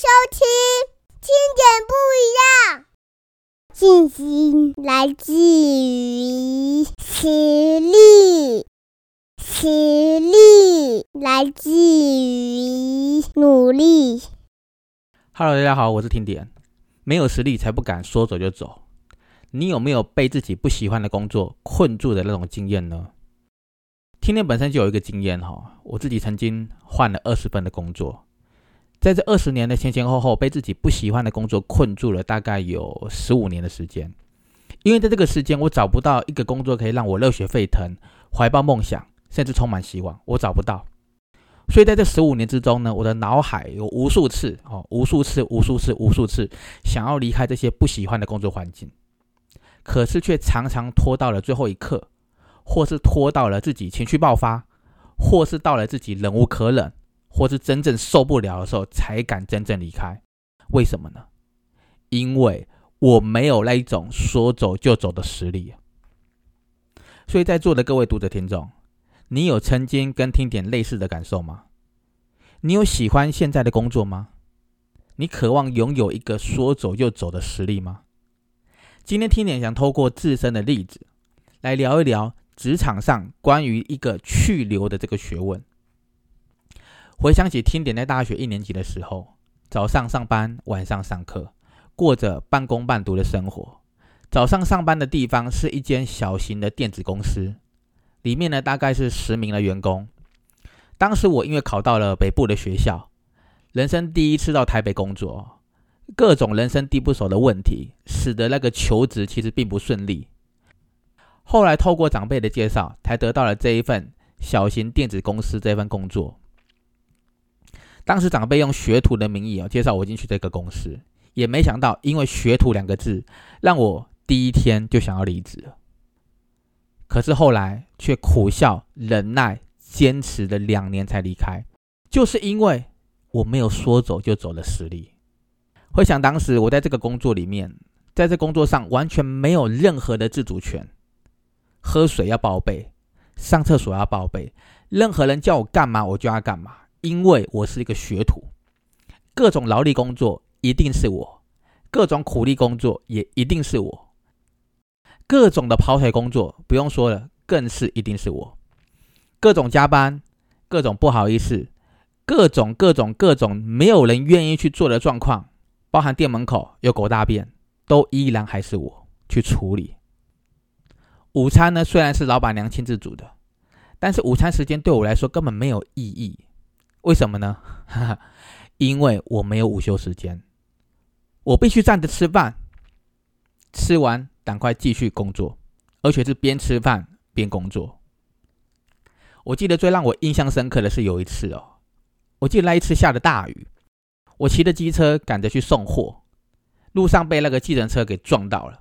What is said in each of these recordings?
收听，听点不一样。信心来自于实力，实力来自于努力。Hello，大家好，我是听点。没有实力才不敢说走就走。你有没有被自己不喜欢的工作困住的那种经验呢？听点本身就有一个经验哈，我自己曾经换了二十份的工作，在这二十年的前前后后，被自己不喜欢的工作困住了，大概有十五年的时间。因为在这个时间，我找不到一个工作可以让我热血沸腾、怀抱梦想，甚至充满希望，我找不到。所以在这十五年之中呢，我的脑海有无数次哦，无数次、无数次、无数次想要离开这些不喜欢的工作环境，可是却常常拖到了最后一刻，或是拖到了自己情绪爆发，或是到了自己忍无可忍，或是真正受不了的时候，才敢真正离开。为什么呢？因为我没有那一种说走就走的实力。所以在座的各位读者听众。你有曾经跟听点类似的感受吗？你有喜欢现在的工作吗？你渴望拥有一个说走就走的实力吗？今天听点想透过自身的例子来聊一聊职场上关于一个去留的这个学问。回想起听点在大学一年级的时候，早上上班，晚上上课，过着半工半读的生活。早上上班的地方是一间小型的电子公司。里面呢，大概是十名的员工。当时我因为考到了北部的学校，人生第一次到台北工作，各种人生地不熟的问题，使得那个求职其实并不顺利。后来透过长辈的介绍，才得到了这一份小型电子公司这份工作。当时长辈用学徒的名义哦介绍我进去这个公司，也没想到因为学徒两个字，让我第一天就想要离职。可是后来却苦笑、忍耐、坚持了两年才离开，就是因为我没有说走就走的实力。回想当时我在这个工作里面，在这工作上完全没有任何的自主权，喝水要报备，上厕所要报备，任何人叫我干嘛我就要干嘛，因为我是一个学徒，各种劳力工作一定是我，各种苦力工作也一定是我。各种的跑腿工作不用说了，更是一定是我。各种加班，各种不好意思，各种各种各种没有人愿意去做的状况，包含店门口有狗大便，都依然还是我去处理。午餐呢，虽然是老板娘亲自煮的，但是午餐时间对我来说根本没有意义。为什么呢？因为我没有午休时间，我必须站着吃饭，吃完。赶快继续工作，而且是边吃饭边工作。我记得最让我印象深刻的是有一次哦，我记得那一次下的大雨，我骑着机车赶着去送货，路上被那个计程车给撞到了，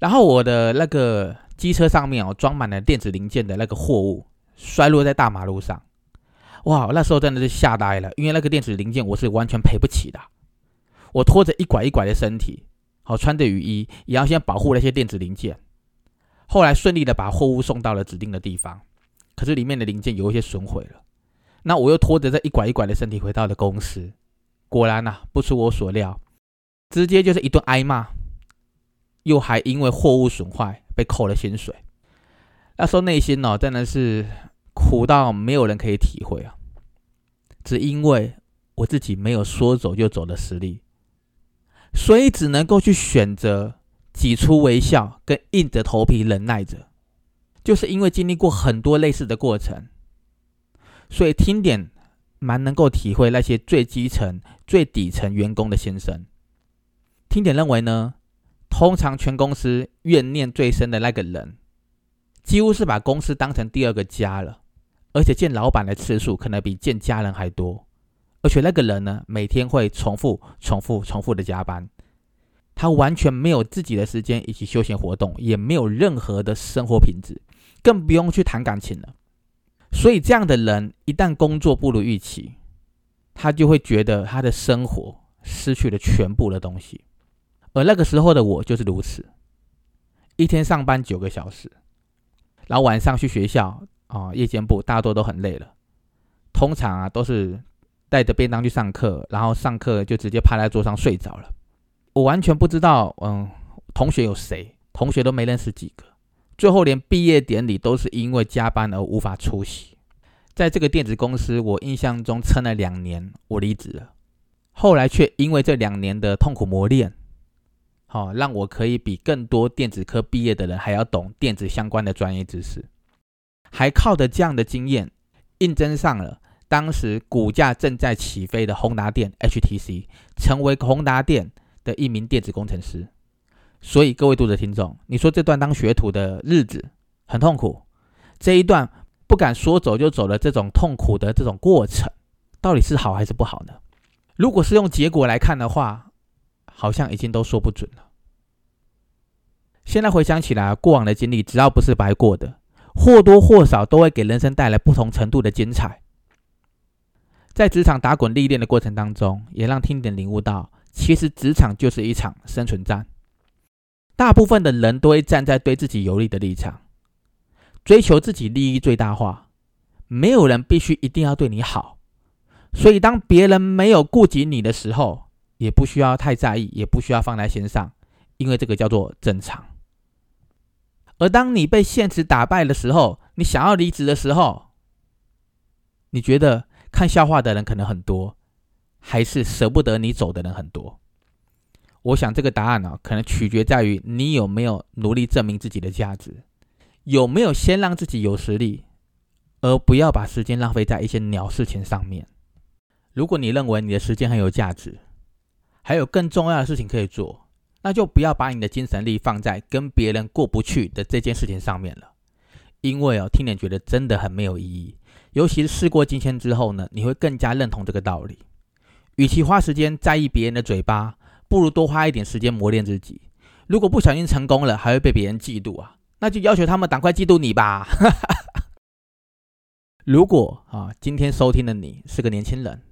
然后我的那个机车上面哦装满了电子零件的那个货物摔落在大马路上，哇，那时候真的是吓呆了，因为那个电子零件我是完全赔不起的，我拖着一拐一拐的身体。好，穿着雨衣也要先保护那些电子零件。后来顺利的把货物送到了指定的地方，可是里面的零件有一些损毁了。那我又拖着这一拐一拐的身体回到了公司，果然呐、啊，不出我所料，直接就是一顿挨骂，又还因为货物损坏被扣了薪水。那时候内心哦，真的是苦到没有人可以体会啊！只因为我自己没有说走就走的实力。所以只能够去选择挤出微笑，跟硬着头皮忍耐着，就是因为经历过很多类似的过程，所以听点蛮能够体会那些最基层、最底层员工的心声。听点认为呢，通常全公司怨念最深的那个人，几乎是把公司当成第二个家了，而且见老板的次数可能比见家人还多。而且那个人呢，每天会重复、重复、重复的加班，他完全没有自己的时间以及休闲活动，也没有任何的生活品质，更不用去谈感情了。所以这样的人一旦工作不如预期，他就会觉得他的生活失去了全部的东西。而那个时候的我就是如此，一天上班九个小时，然后晚上去学校啊、夜间部，大多都很累了。通常啊都是带着便当去上课，然后上课就直接趴在桌上睡着了。我完全不知道，嗯，同学有谁，同学都没认识几个。最后连毕业典礼都是因为加班而无法出席。在这个电子公司，我印象中撑了两年，我离职了。后来却因为这两年的痛苦磨练，好让我可以比更多电子科毕业的人还要懂电子相关的专业知识，还靠着这样的经验，应征上了当时股价正在起飞的宏达电 （HTC），成为宏达电的一名电子工程师。所以各位读者听众，你说这段当学徒的日子很痛苦，这一段不敢说走就走的这种痛苦的这种过程，到底是好还是不好呢？如果是用结果来看的话，好像已经都说不准了。现在回想起来，过往的经历只要不是白过的，或多或少都会给人生带来不同程度的精彩。在职场打滚历练的过程当中，也让听点领悟到，其实职场就是一场生存战。大部分的人都会站在对自己有利的立场，追求自己利益最大化。没有人必须一定要对你好。所以，当别人没有顾及你的时候，也不需要太在意，也不需要放在心上，因为这个叫做正常。而当你被现实打败的时候，你想要离职的时候，你觉得看笑话的人可能很多，还是舍不得你走的人很多？我想这个答案呢，可能取决在于你有没有努力证明自己的价值，有没有先让自己有实力，而不要把时间浪费在一些鸟事情上面。如果你认为你的时间很有价值，还有更重要的事情可以做，那就不要把你的精神力放在跟别人过不去的这件事情上面了。因为哦，听点觉得真的很没有意义。尤其是事过境迁之后呢，你会更加认同这个道理。与其花时间在意别人的嘴巴，不如多花一点时间磨练自己。如果不小心成功了，还会被别人嫉妒啊，那就要求他们赶快嫉妒你吧。如果啊，今天收听的你是个年轻人。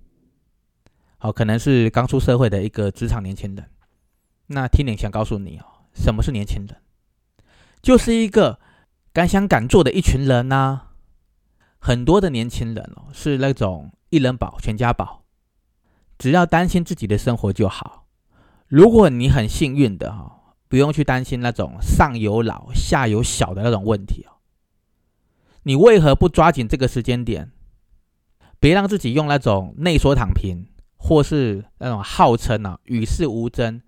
好，可能是刚出社会的一个职场年轻人。那听点想告诉你哦，什么是年轻人？就是一个敢想敢做的一群人呐。很多的年轻人哦，是那种一人保全家保，只要担心自己的生活就好。如果你很幸运的哈，不用去担心那种上有老下有小的那种问题哦，你为何不抓紧这个时间点，别让自己用那种内缩躺平？或是那种号称啊与世无争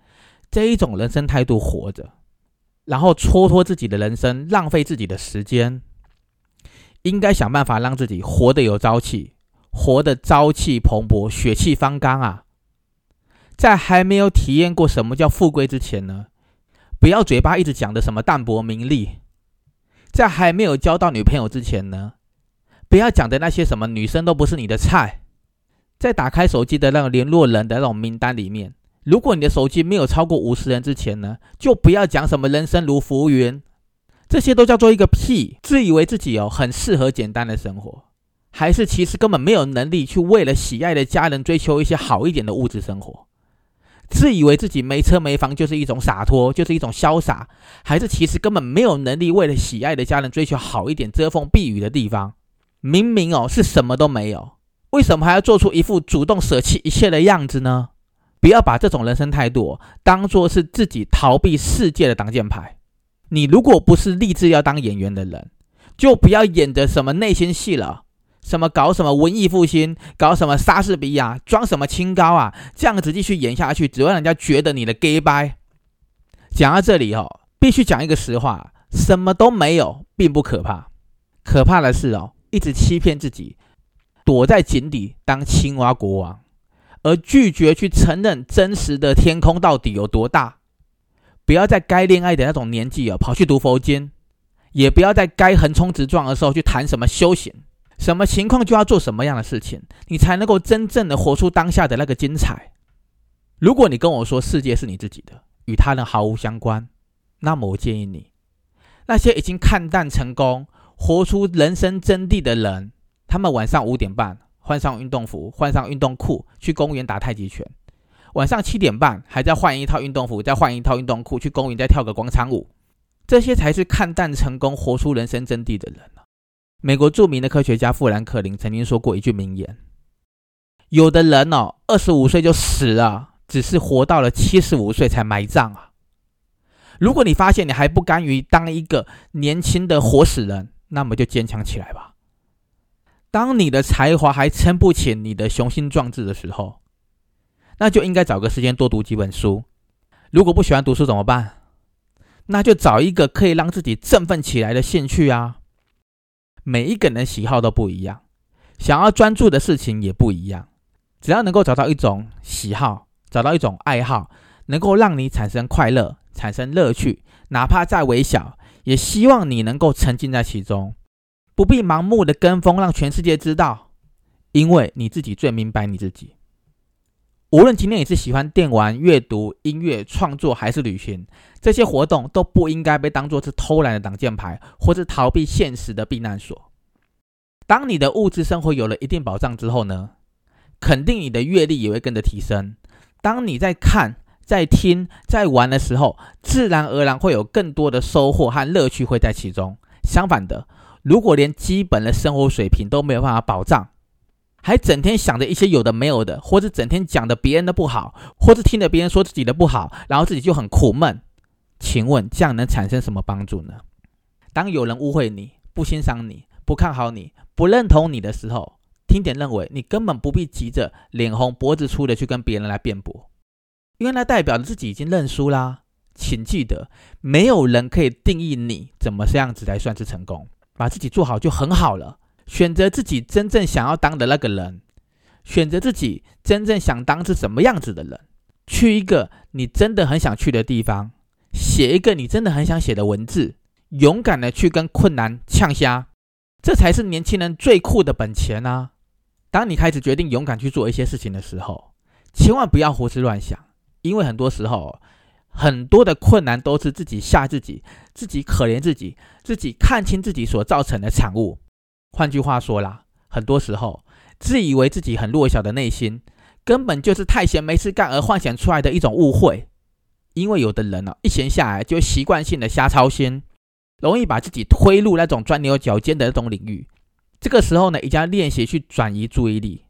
这一种人生态度活着，然后蹉跎自己的人生，浪费自己的时间，应该想办法让自己活得有朝气，活得朝气蓬勃、血气方刚啊！在还没有体验过什么叫富贵之前呢，不要嘴巴一直讲的什么淡泊名利；在还没有交到女朋友之前呢，不要讲的那些什么女生都不是你的菜。在打开手机的那个联络人的那种名单里面，如果你的手机没有超过五十人之前呢，就不要讲什么人生如浮云，这些都叫做一个屁。自以为自己哦很适合简单的生活，还是其实根本没有能力去为了喜爱的家人追求一些好一点的物质生活？自以为自己没车没房就是一种洒脱，就是一种潇洒，还是其实根本没有能力为了喜爱的家人追求好一点遮风避雨的地方？明明哦是什么都没有。为什么还要做出一副主动舍弃一切的样子呢？不要把这种人生态度当做是自己逃避世界的挡箭牌。你如果不是立志要当演员的人，就不要演的什么内心戏了，什么搞什么文艺复兴，搞什么莎士比亚，装什么清高啊，这样子继续演下去，只会让人家觉得你的 gay 掰。讲到这里哦，必须讲一个实话：什么都没有，并不可怕，可怕的是哦，一直欺骗自己。躲在井底当青蛙国王，而拒绝去承认真实的天空到底有多大。不要在该恋爱的那种年纪啊，跑去读佛经；也不要在该横冲直撞的时候去谈什么修行。什么情况就要做什么样的事情，你才能够真正的活出当下的那个精彩。如果你跟我说世界是你自己的，与他人毫无相关，那么我建议你，那些已经看淡成功、活出人生真谛的人。他们晚上五点半换上运动服，换上运动裤去公园打太极拳。晚上七点半还在换一套运动服，再换一套运动裤去公园再跳个广场舞。这些才是看淡成功、活出人生真谛的人美国著名的科学家富兰克林曾经说过一句名言：“有的人哦，二十五岁就死了，只是活到了七十五岁才埋葬啊。如果你发现你还不甘于当一个年轻的活死人，那么就坚强起来吧。当你的才华还撑不起你的雄心壮志的时候，那就应该找个时间多读几本书。如果不喜欢读书怎么办？那就找一个可以让自己振奋起来的兴趣啊。每一个人喜好都不一样，想要专注的事情也不一样。只要能够找到一种喜好，找到一种爱好，能够让你产生快乐。产生乐趣，哪怕再微小，也希望你能够沉浸在其中，不必盲目的跟风，让全世界知道，因为你自己最明白你自己。无论今天你是喜欢电玩、阅读、音乐、创作还是旅行，这些活动都不应该被当作是偷懒的挡箭牌，或是逃避现实的避难所。当你的物质生活有了一定保障之后呢，肯定你的阅历也会跟着提升。当你在看。在听、在玩的时候，自然而然会有更多的收获和乐趣会在其中。相反的，如果连基本的生活水平都没有办法保障，还整天想着一些有的没有的，或者整天讲的别人的不好，或者听着别人说自己的不好，然后自己就很苦闷，请问这样能产生什么帮助呢？当有人误会你、不欣赏你、不看好你、不认同你的时候，听点认为你根本不必急着脸红脖子粗的去跟别人来辩驳。因为那代表着自己已经认输啦，请记得，没有人可以定义你怎么这样子才算是成功。把自己做好就很好了。选择自己真正想要当的那个人，选择自己真正想当是什么样子的人，去一个你真的很想去的地方，写一个你真的很想写的文字，勇敢的去跟困难呛虾，这才是年轻人最酷的本钱啊！当你开始决定勇敢去做一些事情的时候，千万不要胡思乱想。因为很多时候，很多的困难都是自己吓自己，自己可怜自己，自己看清自己所造成的产物。换句话说啦，很多时候自以为自己很弱小的内心，根本就是太闲没事干而幻想出来的一种误会。因为有的人呢，一闲下来就习惯性的瞎操心，容易把自己推入那种钻牛角尖的那种领域。这个时候呢，一定要练习去转移注意力，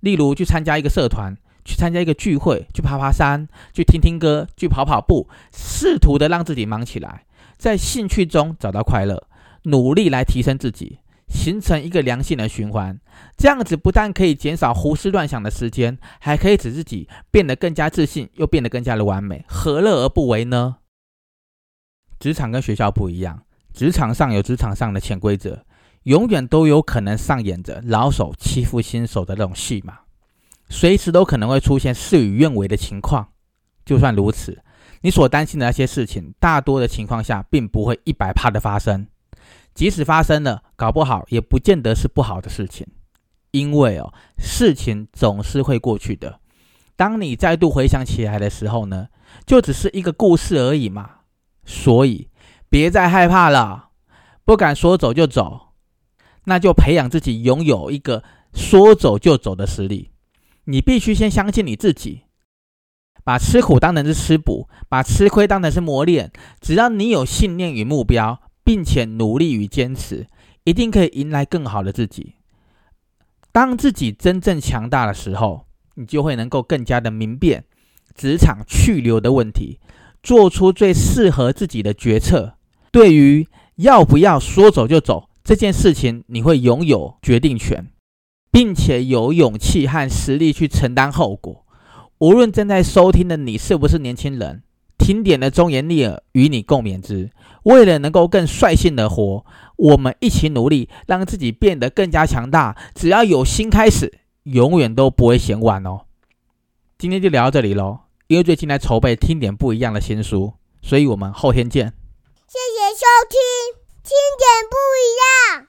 例如去参加一个社团。去参加一个聚会，去爬爬山，去听听歌，去跑跑步，试图的让自己忙起来，在兴趣中找到快乐，努力来提升自己，形成一个良性的循环。这样子不但可以减少胡思乱想的时间，还可以使自己变得更加自信，又变得更加的完美，何乐而不为呢？职场跟学校不一样，职场上有职场上的潜规则，永远都有可能上演着老手欺负新手的那种戏码。随时都可能会出现事与愿违的情况。就算如此，你所担心的那些事情，大多的情况下并不会一百趴的发生。即使发生了，搞不好也不见得是不好的事情。因为哦，事情总是会过去的。当你再度回想起来的时候呢，就只是一个故事而已嘛。所以别再害怕了，不敢说走就走，那就培养自己拥有一个说走就走的实力。你必须先相信你自己，把吃苦当成是吃补，把吃亏当成是磨练。只要你有信念与目标，并且努力与坚持，一定可以迎来更好的自己。当自己真正强大的时候，你就会能够更加的明辨职场去留的问题，做出最适合自己的决策。对于要不要说走就走这件事情，你会拥有决定权。并且有勇气和实力去承担后果。无论正在收听的你是不是年轻人，听点的忠言逆耳与你共勉之。为了能够更率性的活，我们一起努力，让自己变得更加强大。只要有心开始，永远都不会嫌晚哦。今天就聊到这里喽。因为最近在筹备听点不一样的新书，所以我们后天见。谢谢收听，听点不一样。